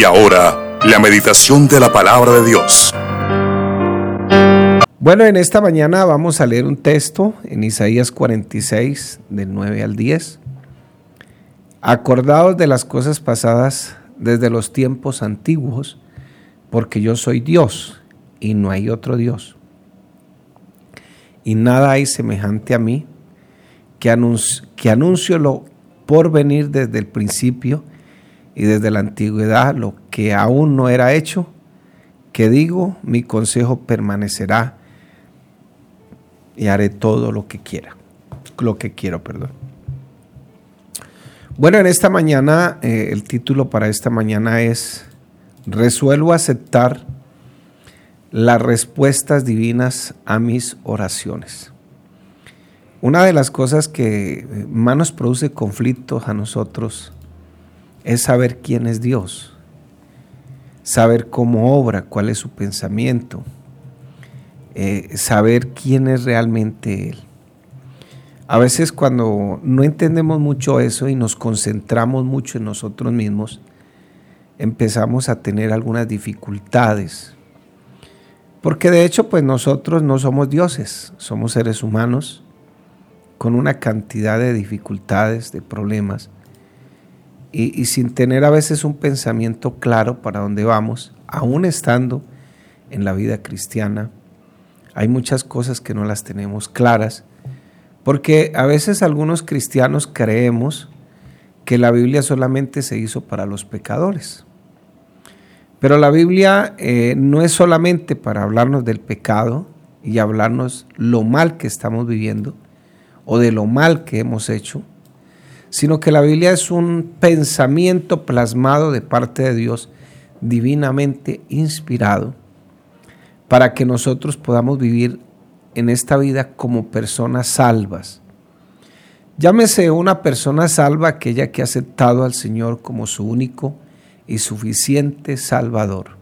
Y ahora, la meditación de la palabra de Dios. Bueno, en esta mañana vamos a leer un texto en Isaías 46, del 9 al 10. Acordaos de las cosas pasadas desde los tiempos antiguos, porque yo soy Dios y no hay otro Dios. Y nada hay semejante a mí, que, anuncio, que anuncio lo por venir desde el principio y desde la antigüedad lo que aún no era hecho, que digo, mi consejo permanecerá y haré todo lo que quiera, lo que quiero, perdón. Bueno, en esta mañana, eh, el título para esta mañana es Resuelvo aceptar las respuestas divinas a mis oraciones. Una de las cosas que más nos produce conflictos a nosotros es saber quién es Dios, saber cómo obra, cuál es su pensamiento, eh, saber quién es realmente Él. A veces cuando no entendemos mucho eso y nos concentramos mucho en nosotros mismos, empezamos a tener algunas dificultades. Porque de hecho, pues nosotros no somos dioses, somos seres humanos con una cantidad de dificultades, de problemas, y, sin tener a veces un pensamiento claro para dónde vamos, aún estando en la vida cristiana, hay muchas cosas que no las tenemos claras porque a veces algunos cristianos creemos que la Biblia solamente se hizo para los pecadores. Pero la Biblia eh, no es solamente para hablarnos del pecado y hablarnos lo mal que estamos viviendo o de lo mal que hemos hecho, sino que la Biblia es un pensamiento plasmado de parte de Dios, divinamente inspirado, para que nosotros podamos vivir en esta vida como personas salvas. Llámese una persona salva aquella que ha aceptado al Señor como su único y suficiente Salvador.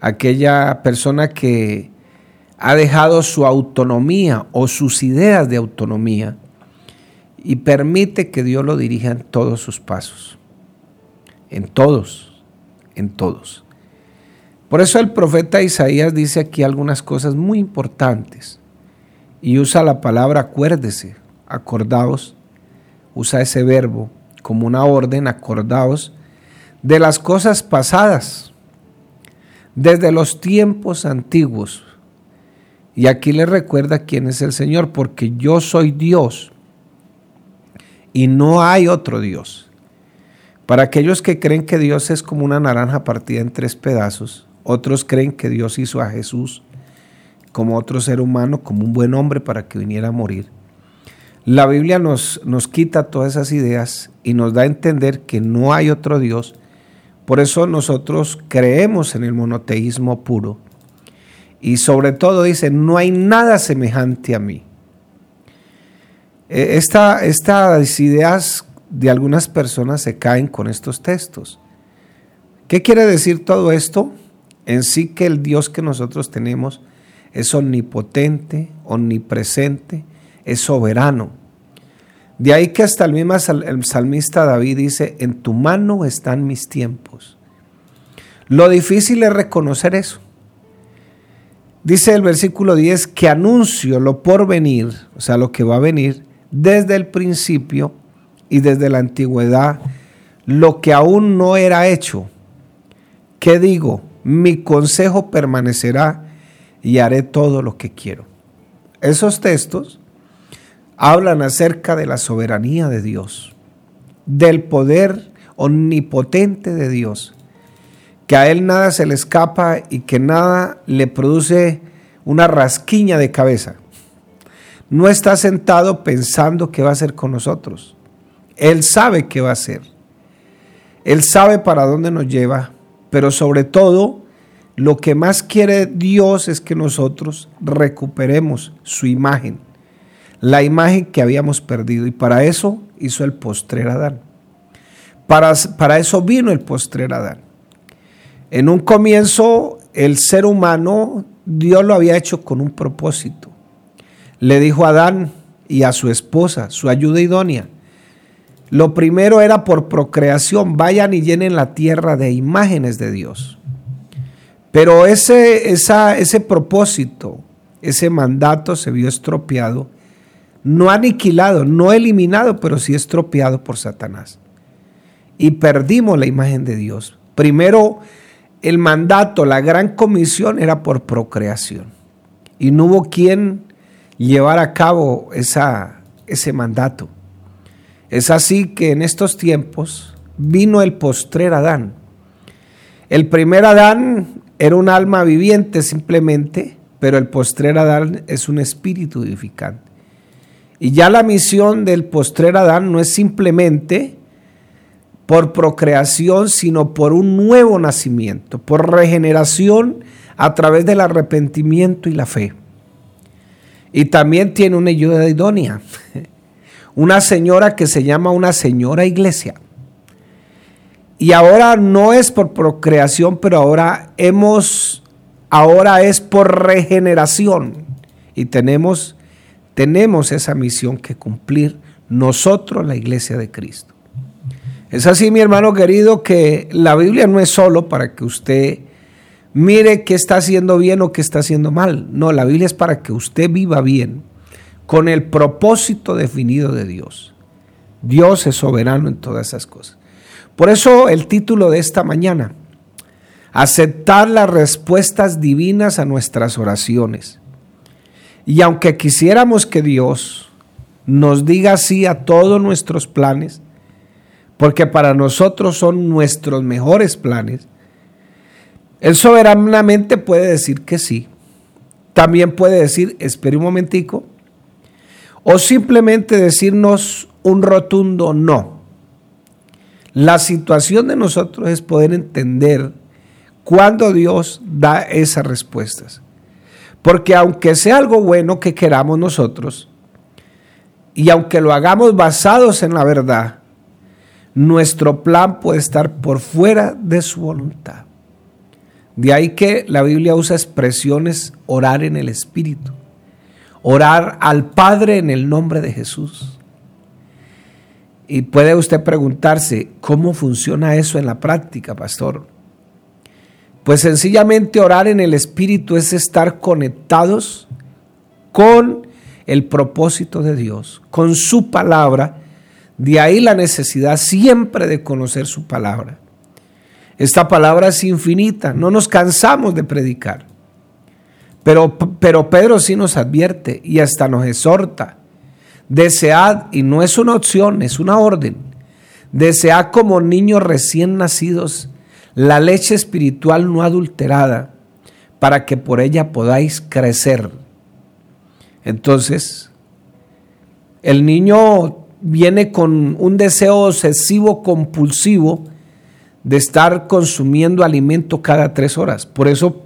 Aquella persona que ha dejado su autonomía o sus ideas de autonomía y permite que Dios lo dirija en todos sus pasos. En todos, en todos. Por eso el profeta Isaías dice aquí algunas cosas muy importantes y usa la palabra acuérdese, acordaos, usa ese verbo como una orden, acordaos de las cosas pasadas, desde los tiempos antiguos. Y aquí le recuerda quién es el Señor, porque yo soy Dios y no hay otro Dios. Para aquellos que creen que Dios es como una naranja partida en tres pedazos, otros creen que Dios hizo a Jesús como otro ser humano, como un buen hombre para que viniera a morir. La Biblia nos, nos quita todas esas ideas y nos da a entender que no hay otro Dios. Por eso nosotros creemos en el monoteísmo puro. Y sobre todo dice, no hay nada semejante a mí. E, esta, estas ideas de algunas personas se caen con estos textos. ¿Qué quiere decir todo esto? en sí que el Dios que nosotros tenemos es omnipotente, omnipresente, es soberano. De ahí que hasta el mismo el salmista David dice, en tu mano están mis tiempos. Lo difícil es reconocer eso. Dice el versículo 10 que anuncio lo por venir, o sea, lo que va a venir desde el principio y desde la antigüedad, lo que aún no era hecho. ¿Qué digo? mi consejo permanecerá y haré todo lo que quiero. Esos textos hablan acerca de la soberanía de Dios, del poder omnipotente de Dios, que a Él nada se le escapa y que nada le produce una rasquiña de cabeza. No está sentado pensando qué va a hacer con nosotros. Él sabe qué va a hacer. Él sabe para dónde nos lleva pero sobre todo, lo que más quiere Dios es que nosotros recuperemos su imagen, la imagen que habíamos perdido. Y para eso hizo el postrer Adán. Para, para eso vino el postrer Adán. En un comienzo, el ser humano, Dios lo había hecho con un propósito. Le dijo a Adán y a su esposa, su ayuda idónea, lo primero era por procreación, vayan y llenen la tierra de imágenes de Dios. Pero ese, ese propósito, ese mandato se vio estropeado, no aniquilado, no eliminado, pero sí estropeado por Satanás. Y perdimos la imagen de Dios. Primero, el mandato, la gran comisión era por procreación. Y no hubo quien llevar a cabo esa, ese mandato. Es así que en estos tiempos vino el postrer Adán. El primer Adán era un alma viviente simplemente, pero el postrer Adán es un espíritu edificante. Y ya la misión del postrer Adán no es simplemente por procreación, sino por un nuevo nacimiento, por regeneración a través del arrepentimiento y la fe. Y también tiene una ayuda idónea una señora que se llama una señora iglesia. Y ahora no es por procreación, pero ahora hemos, ahora es por regeneración. Y tenemos, tenemos esa misión que cumplir nosotros, la iglesia de Cristo. Es así, mi hermano querido, que la Biblia no es solo para que usted mire qué está haciendo bien o qué está haciendo mal. No, la Biblia es para que usted viva bien con el propósito definido de Dios. Dios es soberano en todas esas cosas. Por eso el título de esta mañana, aceptar las respuestas divinas a nuestras oraciones. Y aunque quisiéramos que Dios nos diga sí a todos nuestros planes, porque para nosotros son nuestros mejores planes, Él soberanamente puede decir que sí. También puede decir, espere un momentico, o simplemente decirnos un rotundo no. La situación de nosotros es poder entender cuándo Dios da esas respuestas. Porque aunque sea algo bueno que queramos nosotros, y aunque lo hagamos basados en la verdad, nuestro plan puede estar por fuera de su voluntad. De ahí que la Biblia usa expresiones orar en el Espíritu orar al Padre en el nombre de Jesús. Y puede usted preguntarse, ¿cómo funciona eso en la práctica, pastor? Pues sencillamente orar en el Espíritu es estar conectados con el propósito de Dios, con su palabra. De ahí la necesidad siempre de conocer su palabra. Esta palabra es infinita, no nos cansamos de predicar. Pero, pero Pedro sí nos advierte y hasta nos exhorta. Desead, y no es una opción, es una orden. Desead como niños recién nacidos la leche espiritual no adulterada, para que por ella podáis crecer. Entonces, el niño viene con un deseo obsesivo, compulsivo, de estar consumiendo alimento cada tres horas. Por eso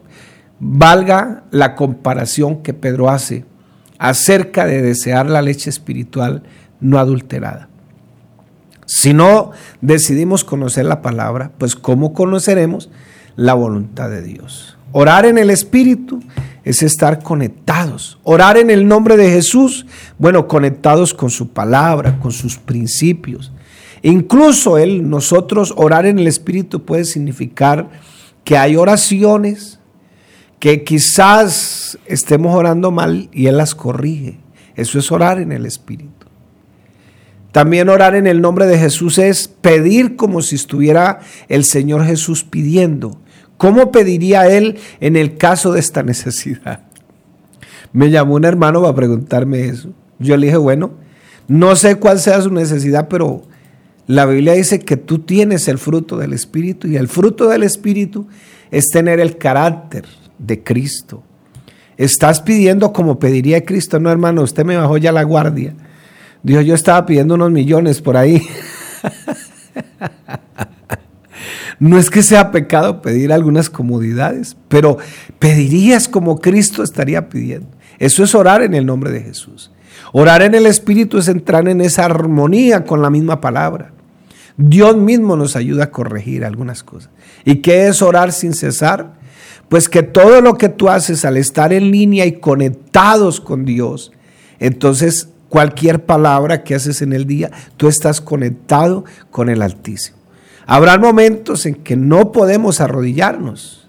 valga la comparación que Pedro hace acerca de desear la leche espiritual no adulterada. Si no decidimos conocer la palabra, pues ¿cómo conoceremos la voluntad de Dios? Orar en el Espíritu es estar conectados. Orar en el nombre de Jesús, bueno, conectados con su palabra, con sus principios. Incluso él, nosotros orar en el Espíritu puede significar que hay oraciones que quizás estemos orando mal y Él las corrige. Eso es orar en el Espíritu. También orar en el nombre de Jesús es pedir como si estuviera el Señor Jesús pidiendo. ¿Cómo pediría Él en el caso de esta necesidad? Me llamó un hermano para preguntarme eso. Yo le dije, bueno, no sé cuál sea su necesidad, pero la Biblia dice que tú tienes el fruto del Espíritu y el fruto del Espíritu es tener el carácter, de Cristo. Estás pidiendo como pediría Cristo, no hermano, usted me bajó ya la guardia. Dijo, yo estaba pidiendo unos millones por ahí. no es que sea pecado pedir algunas comodidades, pero pedirías como Cristo estaría pidiendo. Eso es orar en el nombre de Jesús. Orar en el Espíritu es entrar en esa armonía con la misma palabra. Dios mismo nos ayuda a corregir algunas cosas. ¿Y qué es orar sin cesar? Pues que todo lo que tú haces al estar en línea y conectados con Dios, entonces cualquier palabra que haces en el día, tú estás conectado con el Altísimo. Habrá momentos en que no podemos arrodillarnos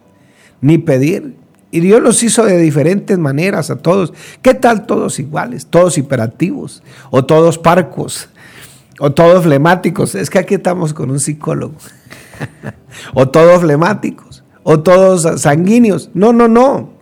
ni pedir. Y Dios los hizo de diferentes maneras a todos. ¿Qué tal todos iguales? Todos hiperactivos o todos parcos o todos flemáticos. Es que aquí estamos con un psicólogo. o todos flemáticos o todos sanguíneos. No, no, no.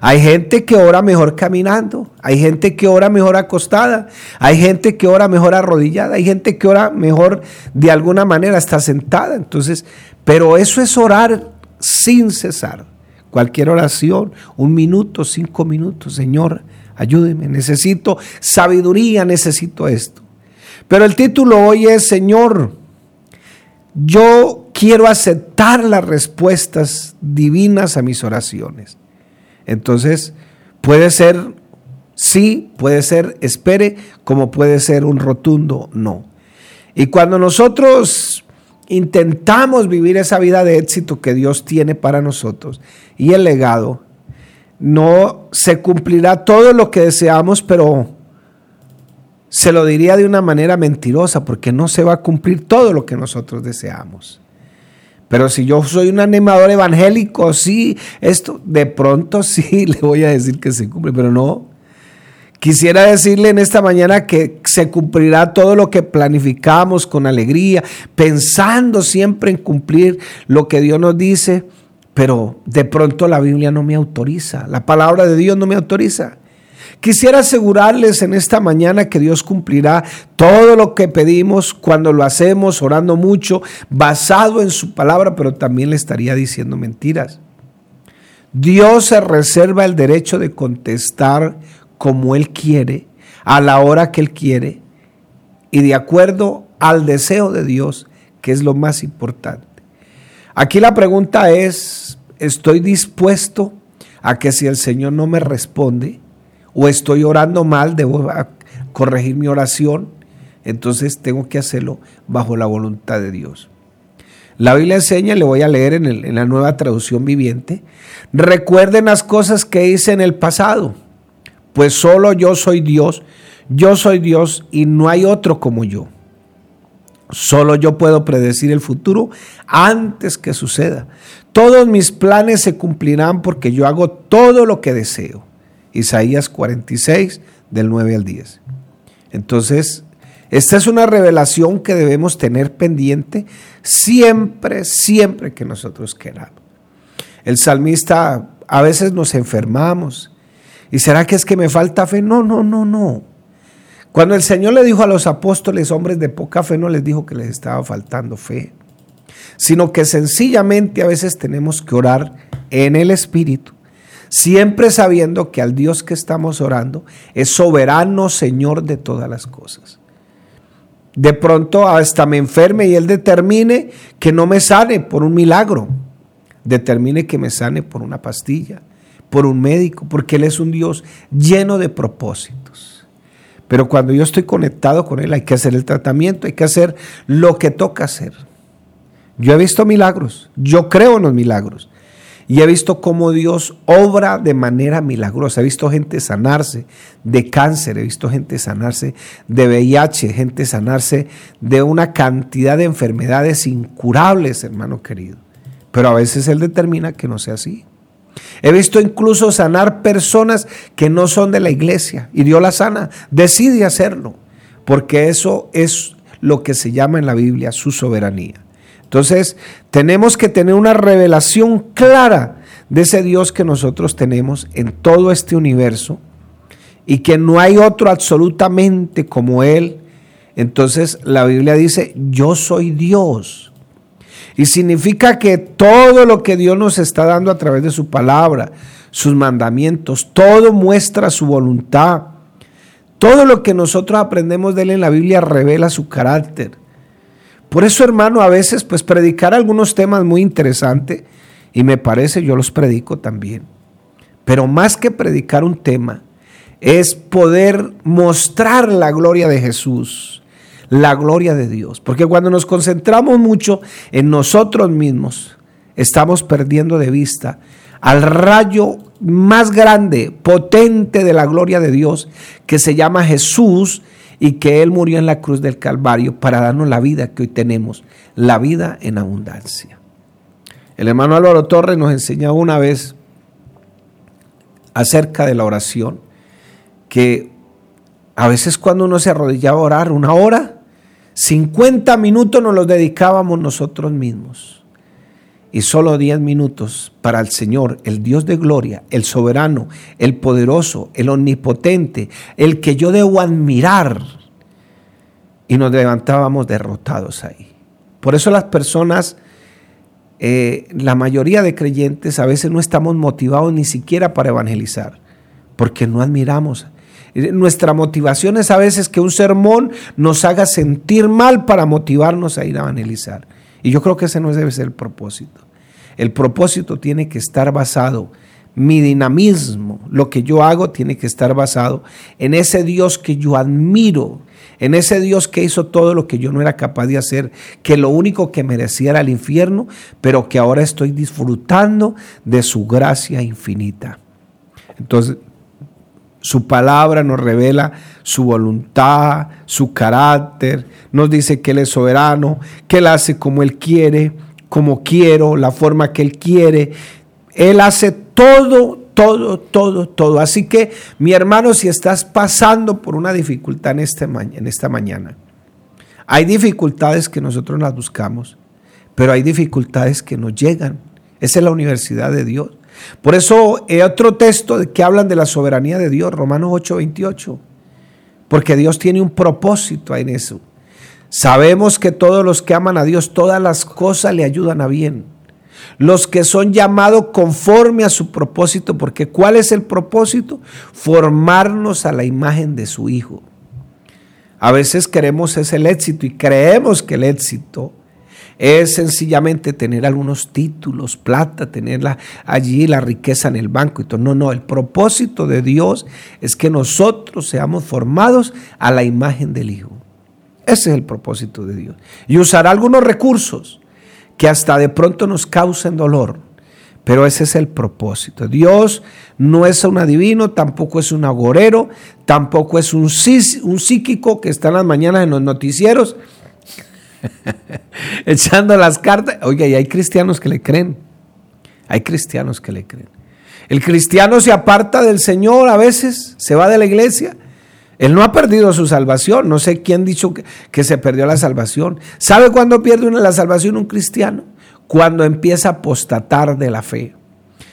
Hay gente que ora mejor caminando, hay gente que ora mejor acostada, hay gente que ora mejor arrodillada, hay gente que ora mejor de alguna manera está sentada. Entonces, pero eso es orar sin cesar. Cualquier oración, un minuto, cinco minutos, Señor, ayúdeme, necesito sabiduría, necesito esto. Pero el título hoy es, Señor, yo quiero aceptar las respuestas divinas a mis oraciones. Entonces, puede ser sí, puede ser espere, como puede ser un rotundo no. Y cuando nosotros intentamos vivir esa vida de éxito que Dios tiene para nosotros y el legado, no se cumplirá todo lo que deseamos, pero se lo diría de una manera mentirosa, porque no se va a cumplir todo lo que nosotros deseamos. Pero si yo soy un animador evangélico, sí, esto, de pronto sí le voy a decir que se cumple, pero no. Quisiera decirle en esta mañana que se cumplirá todo lo que planificamos con alegría, pensando siempre en cumplir lo que Dios nos dice, pero de pronto la Biblia no me autoriza, la palabra de Dios no me autoriza. Quisiera asegurarles en esta mañana que Dios cumplirá todo lo que pedimos cuando lo hacemos orando mucho, basado en su palabra, pero también le estaría diciendo mentiras. Dios se reserva el derecho de contestar como Él quiere, a la hora que Él quiere y de acuerdo al deseo de Dios, que es lo más importante. Aquí la pregunta es, ¿estoy dispuesto a que si el Señor no me responde, o estoy orando mal, debo corregir mi oración, entonces tengo que hacerlo bajo la voluntad de Dios. La Biblia enseña, le voy a leer en, en la nueva traducción viviente, recuerden las cosas que hice en el pasado, pues solo yo soy Dios, yo soy Dios y no hay otro como yo. Solo yo puedo predecir el futuro antes que suceda. Todos mis planes se cumplirán porque yo hago todo lo que deseo. Isaías 46, del 9 al 10. Entonces, esta es una revelación que debemos tener pendiente siempre, siempre que nosotros queramos. El salmista, a veces nos enfermamos. ¿Y será que es que me falta fe? No, no, no, no. Cuando el Señor le dijo a los apóstoles, hombres de poca fe, no les dijo que les estaba faltando fe, sino que sencillamente a veces tenemos que orar en el Espíritu siempre sabiendo que al Dios que estamos orando es soberano Señor de todas las cosas. De pronto hasta me enferme y Él determine que no me sane por un milagro, determine que me sane por una pastilla, por un médico, porque Él es un Dios lleno de propósitos. Pero cuando yo estoy conectado con Él hay que hacer el tratamiento, hay que hacer lo que toca hacer. Yo he visto milagros, yo creo en los milagros, y he visto cómo Dios obra de manera milagrosa. He visto gente sanarse de cáncer, he visto gente sanarse de VIH, gente sanarse de una cantidad de enfermedades incurables, hermano querido. Pero a veces Él determina que no sea así. He visto incluso sanar personas que no son de la iglesia y Dios la sana, decide hacerlo, porque eso es lo que se llama en la Biblia su soberanía. Entonces, tenemos que tener una revelación clara de ese Dios que nosotros tenemos en todo este universo y que no hay otro absolutamente como Él. Entonces la Biblia dice, yo soy Dios. Y significa que todo lo que Dios nos está dando a través de su palabra, sus mandamientos, todo muestra su voluntad. Todo lo que nosotros aprendemos de Él en la Biblia revela su carácter. Por eso, hermano, a veces, pues predicar algunos temas muy interesantes, y me parece, yo los predico también. Pero más que predicar un tema, es poder mostrar la gloria de Jesús, la gloria de Dios. Porque cuando nos concentramos mucho en nosotros mismos, estamos perdiendo de vista al rayo más grande, potente de la gloria de Dios, que se llama Jesús y que Él murió en la cruz del Calvario para darnos la vida que hoy tenemos, la vida en abundancia. El hermano Álvaro Torres nos enseñó una vez acerca de la oración, que a veces cuando uno se arrodillaba a orar una hora, 50 minutos nos los dedicábamos nosotros mismos y solo 10 minutos para el Señor, el Dios de gloria, el soberano, el poderoso, el omnipotente, el que yo debo admirar. Y nos levantábamos derrotados ahí. Por eso las personas, eh, la mayoría de creyentes, a veces no estamos motivados ni siquiera para evangelizar, porque no admiramos. Nuestra motivación es a veces que un sermón nos haga sentir mal para motivarnos a ir a evangelizar. Y yo creo que ese no debe ser el propósito. El propósito tiene que estar basado, mi dinamismo, lo que yo hago tiene que estar basado en ese Dios que yo admiro, en ese Dios que hizo todo lo que yo no era capaz de hacer, que lo único que merecía era el infierno, pero que ahora estoy disfrutando de su gracia infinita. Entonces, su palabra nos revela su voluntad, su carácter, nos dice que Él es soberano, que Él hace como Él quiere, como quiero, la forma que Él quiere. Él hace todo, todo, todo, todo. Así que, mi hermano, si estás pasando por una dificultad en, este, en esta mañana, hay dificultades que nosotros las buscamos, pero hay dificultades que nos llegan. Esa es la universidad de Dios. Por eso hay otro texto que hablan de la soberanía de Dios, Romanos 8:28, porque Dios tiene un propósito en eso. Sabemos que todos los que aman a Dios, todas las cosas le ayudan a bien. Los que son llamados conforme a su propósito, porque ¿cuál es el propósito? Formarnos a la imagen de su Hijo. A veces queremos ese éxito y creemos que el éxito es sencillamente tener algunos títulos, plata, tenerla allí, la riqueza en el banco y todo. No, no, el propósito de Dios es que nosotros seamos formados a la imagen del Hijo. Ese es el propósito de Dios. Y usará algunos recursos que hasta de pronto nos causen dolor. Pero ese es el propósito. Dios no es un adivino, tampoco es un agorero, tampoco es un psíquico que está en las mañanas en los noticieros echando las cartas. Oiga, y hay cristianos que le creen. Hay cristianos que le creen. El cristiano se aparta del Señor a veces, se va de la iglesia. Él no ha perdido su salvación. No sé quién dicho que, se perdió la salvación. ¿Sabe cuándo pierde una la salvación un cristiano? Cuando empieza a apostatar de la fe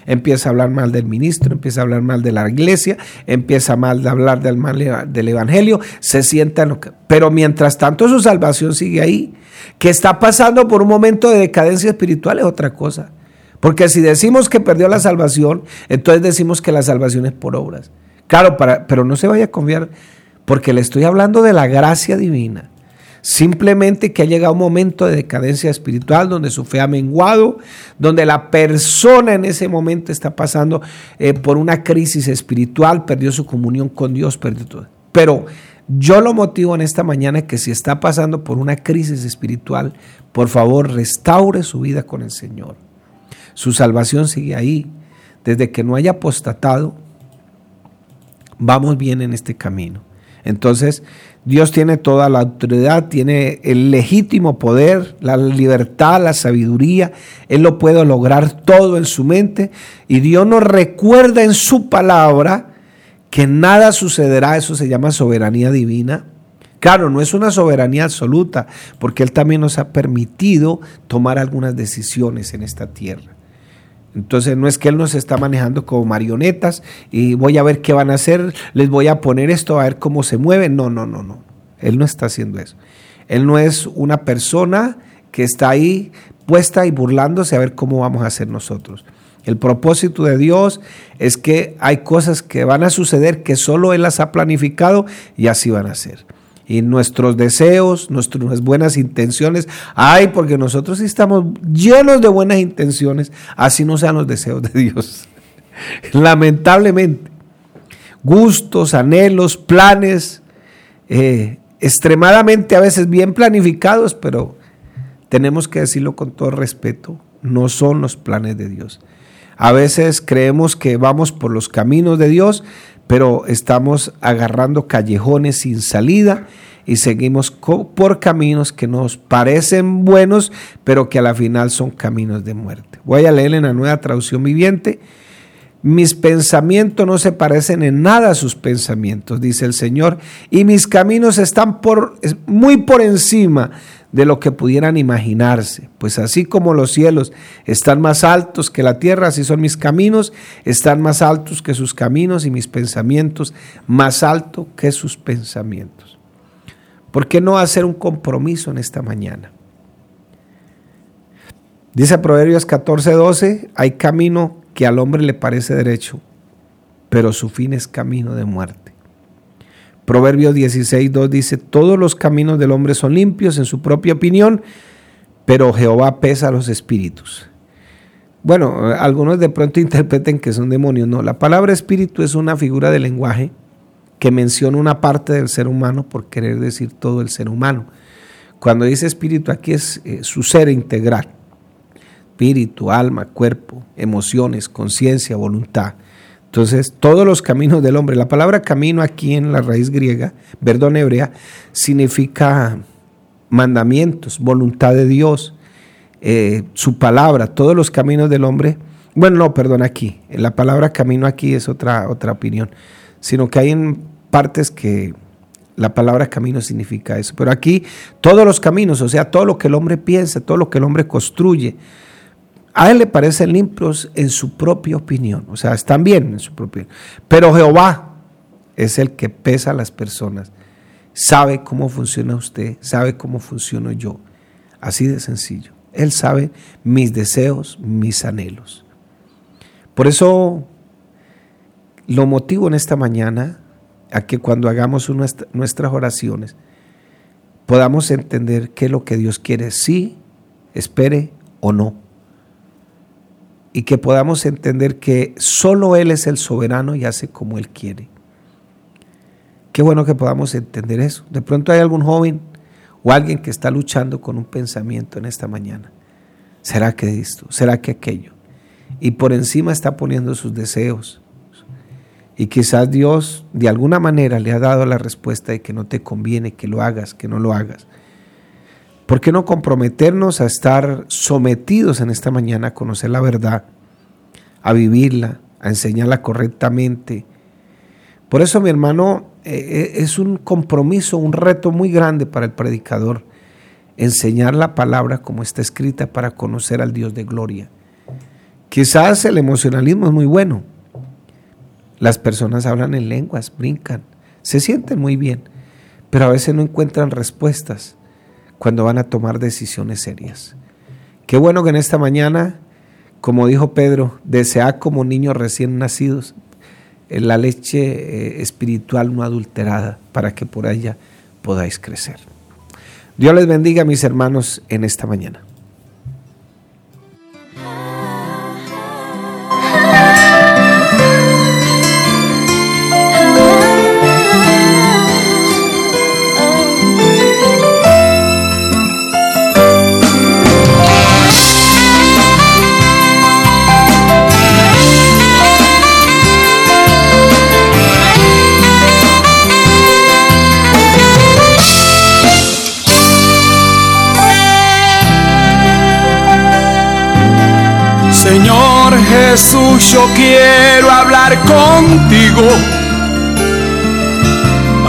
empieza a hablar mal del ministro, empieza a hablar mal de la iglesia, empieza mal de hablar del, mal del evangelio, se sienta en lo que... Pero mientras tanto su salvación sigue ahí. Que está pasando por un momento de decadencia espiritual es otra cosa. Porque si decimos que perdió la salvación, entonces decimos que la salvación es por obras. Claro, para, pero no se vaya a confiar, porque le estoy hablando de la gracia divina. Simplemente que ha llegado un momento de decadencia espiritual donde su fe ha menguado, donde la persona en ese momento está pasando eh, por una crisis espiritual, perdió su comunión con Dios, perdió todo. Pero yo lo motivo en esta mañana que si está pasando por una crisis espiritual, por favor restaure su vida con el Señor. Su salvación sigue ahí. Desde que no haya apostatado, vamos bien en este camino. Entonces, Dios tiene toda la autoridad, tiene el legítimo poder, la libertad, la sabiduría. Él lo puede lograr todo en su mente. Y Dios nos recuerda en su palabra que nada sucederá. Eso se llama soberanía divina. Claro, no es una soberanía absoluta, porque Él también nos ha permitido tomar algunas decisiones en esta tierra. Entonces no es que Él nos está manejando como marionetas y voy a ver qué van a hacer, les voy a poner esto a ver cómo se mueven. No, no, no, no. Él no está haciendo eso. Él no es una persona que está ahí puesta y burlándose a ver cómo vamos a hacer nosotros. El propósito de Dios es que hay cosas que van a suceder que solo Él las ha planificado y así van a ser y nuestros deseos, nuestras buenas intenciones. Ay, porque nosotros estamos llenos de buenas intenciones, así no sean los deseos de Dios. Lamentablemente, gustos, anhelos, planes, eh, extremadamente a veces bien planificados, pero tenemos que decirlo con todo respeto, no son los planes de Dios. A veces creemos que vamos por los caminos de Dios, pero estamos agarrando callejones sin salida y seguimos por caminos que nos parecen buenos, pero que a la final son caminos de muerte. Voy a leer en la nueva traducción viviente. Mis pensamientos no se parecen en nada a sus pensamientos, dice el Señor, y mis caminos están por, muy por encima de lo que pudieran imaginarse. Pues así como los cielos están más altos que la tierra, así son mis caminos, están más altos que sus caminos y mis pensamientos más altos que sus pensamientos. ¿Por qué no hacer un compromiso en esta mañana? Dice Proverbios 14, 12, hay camino que al hombre le parece derecho, pero su fin es camino de muerte. Proverbios 16, 2 dice, todos los caminos del hombre son limpios en su propia opinión, pero Jehová pesa los espíritus. Bueno, algunos de pronto interpreten que son demonios. No, la palabra espíritu es una figura de lenguaje que menciona una parte del ser humano por querer decir todo el ser humano. Cuando dice espíritu aquí es eh, su ser integral espíritu, alma, cuerpo, emociones, conciencia, voluntad. Entonces, todos los caminos del hombre. La palabra camino aquí en la raíz griega, perdón, hebrea, significa mandamientos, voluntad de Dios, eh, su palabra, todos los caminos del hombre. Bueno, no, perdón, aquí. La palabra camino aquí es otra, otra opinión, sino que hay en partes que la palabra camino significa eso. Pero aquí todos los caminos, o sea, todo lo que el hombre piensa, todo lo que el hombre construye, a él le parecen limpios en su propia opinión, o sea, están bien en su propia opinión. Pero Jehová es el que pesa a las personas, sabe cómo funciona usted, sabe cómo funciono yo, así de sencillo. Él sabe mis deseos, mis anhelos. Por eso lo motivo en esta mañana a que cuando hagamos nuestras oraciones podamos entender qué es lo que Dios quiere, sí, espere o no y que podamos entender que solo Él es el soberano y hace como Él quiere. Qué bueno que podamos entender eso. De pronto hay algún joven o alguien que está luchando con un pensamiento en esta mañana. ¿Será que esto? ¿Será que aquello? Y por encima está poniendo sus deseos. Y quizás Dios de alguna manera le ha dado la respuesta de que no te conviene que lo hagas, que no lo hagas. ¿Por qué no comprometernos a estar sometidos en esta mañana a conocer la verdad, a vivirla, a enseñarla correctamente? Por eso, mi hermano, eh, eh, es un compromiso, un reto muy grande para el predicador, enseñar la palabra como está escrita para conocer al Dios de gloria. Quizás el emocionalismo es muy bueno. Las personas hablan en lenguas, brincan, se sienten muy bien, pero a veces no encuentran respuestas cuando van a tomar decisiones serias. Qué bueno que en esta mañana, como dijo Pedro, desea como niños recién nacidos la leche eh, espiritual no adulterada para que por ella podáis crecer. Dios les bendiga, mis hermanos, en esta mañana.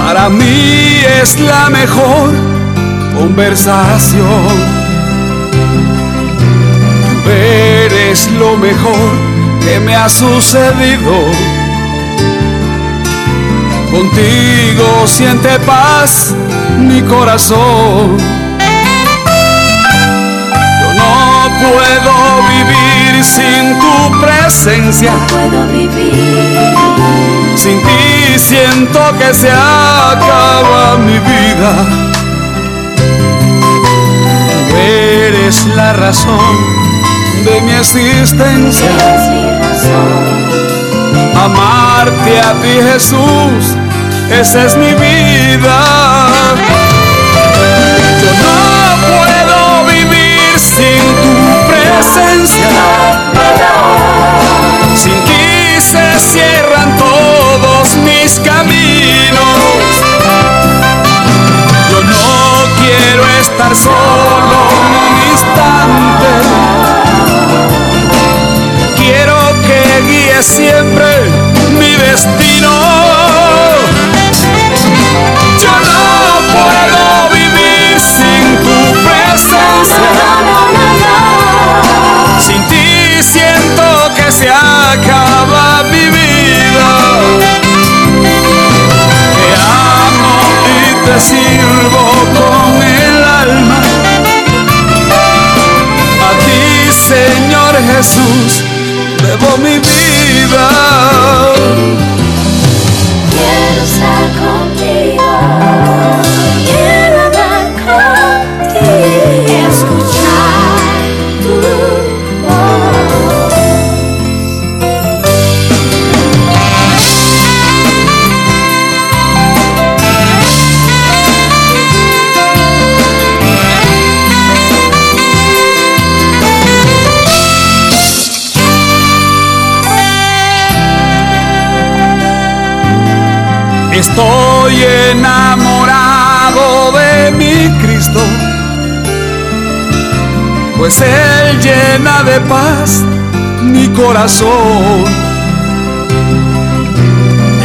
Para mí es la mejor conversación. Tú eres lo mejor que me ha sucedido. Contigo siente paz mi corazón. Yo no puedo vivir sin tu presencia. No puedo vivir. Sin ti siento que se acaba mi vida. Tú eres la razón de mi existencia. Eres mi razón. Amarte a ti Jesús, esa es mi vida. Sin ti se cierran todos mis caminos. Yo no quiero estar solo un instante. Quiero que guíes siempre. Jesús, debo mi vida. Quiero estar contigo. Quiero hablar contigo. Enamorado de mi Cristo, pues Él llena de paz mi corazón.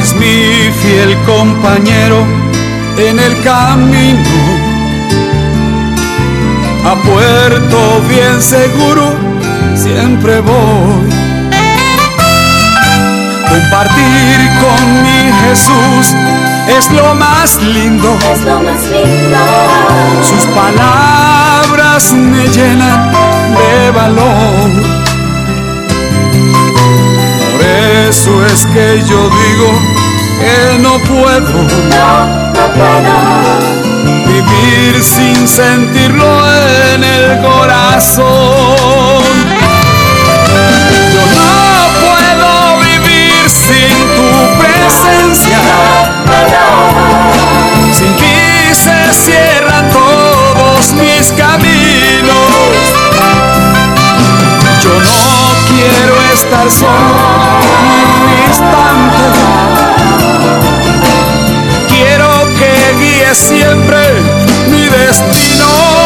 Es mi fiel compañero en el camino, a puerto bien seguro siempre voy. Compartir con mi Jesús es lo más lindo. Es lo más lindo. Sus palabras me llenan de valor. Por eso es que yo digo que no puedo No, no puedo. vivir sin sentirlo en el corazón. Yo no puedo vivir sin presencia. Sin ti se cierran todos mis caminos. Yo no quiero estar solo ni un instante. Quiero que guíe siempre mi destino.